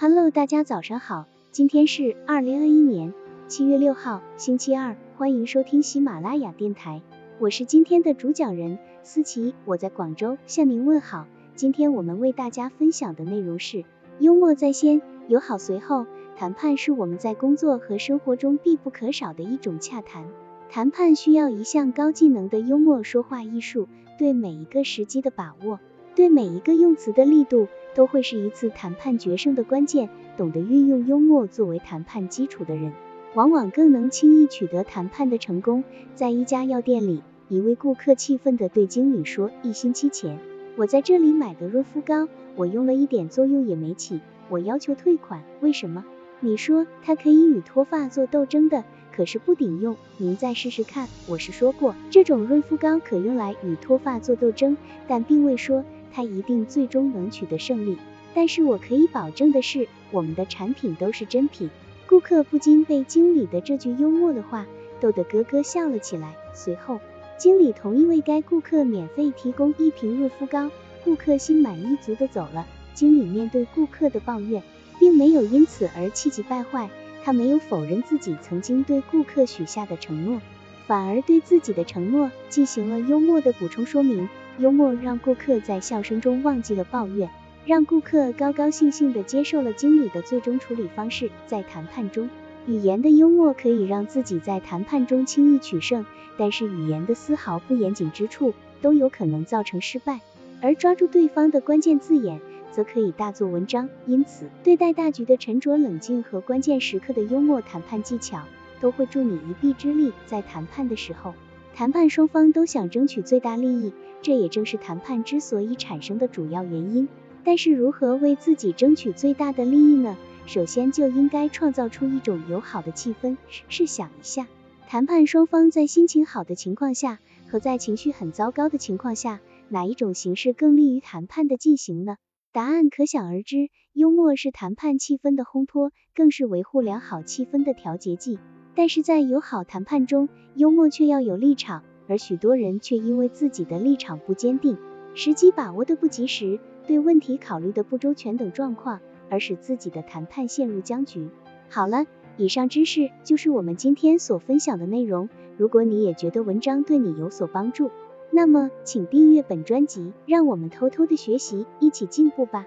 Hello，大家早上好，今天是二零二一年七月六号，星期二，欢迎收听喜马拉雅电台，我是今天的主讲人思琪，我在广州向您问好。今天我们为大家分享的内容是幽默在先，友好随后。谈判是我们在工作和生活中必不可少的一种洽谈，谈判需要一项高技能的幽默说话艺术，对每一个时机的把握，对每一个用词的力度，都会是一次谈判决胜的关键。懂得运用幽默作为谈判基础的人，往往更能轻易取得谈判的成功。在一家药店里，一位顾客气愤地对经理说：“一星期前，我在这里买的润肤膏，我用了一点作用也没起，我要求退款，为什么？”你说它可以与脱发做斗争的，可是不顶用，您再试试看。我是说过，这种润肤膏可用来与脱发做斗争，但并未说他一定最终能取得胜利。但是我可以保证的是，我们的产品都是真品。顾客不禁被经理的这句幽默的话逗得咯咯笑了起来。随后，经理同意为该顾客免费提供一瓶润肤膏，顾客心满意足的走了。经理面对顾客的抱怨。并没有因此而气急败坏，他没有否认自己曾经对顾客许下的承诺，反而对自己的承诺进行了幽默的补充说明。幽默让顾客在笑声中忘记了抱怨，让顾客高高兴兴地接受了经理的最终处理方式。在谈判中，语言的幽默可以让自己在谈判中轻易取胜，但是语言的丝毫不严谨之处都有可能造成失败。而抓住对方的关键字眼。则可以大做文章。因此，对待大局的沉着冷静和关键时刻的幽默谈判技巧，都会助你一臂之力。在谈判的时候，谈判双方都想争取最大利益，这也正是谈判之所以产生的主要原因。但是，如何为自己争取最大的利益呢？首先就应该创造出一种友好的气氛。试想一下，谈判双方在心情好的情况下和在情绪很糟糕的情况下，哪一种形式更利于谈判的进行呢？答案可想而知，幽默是谈判气氛的烘托，更是维护良好气氛的调节剂。但是在友好谈判中，幽默却要有立场，而许多人却因为自己的立场不坚定、时机把握的不及时、对问题考虑的不周全等状况，而使自己的谈判陷入僵局。好了，以上知识就是我们今天所分享的内容。如果你也觉得文章对你有所帮助，那么，请订阅本专辑，让我们偷偷的学习，一起进步吧。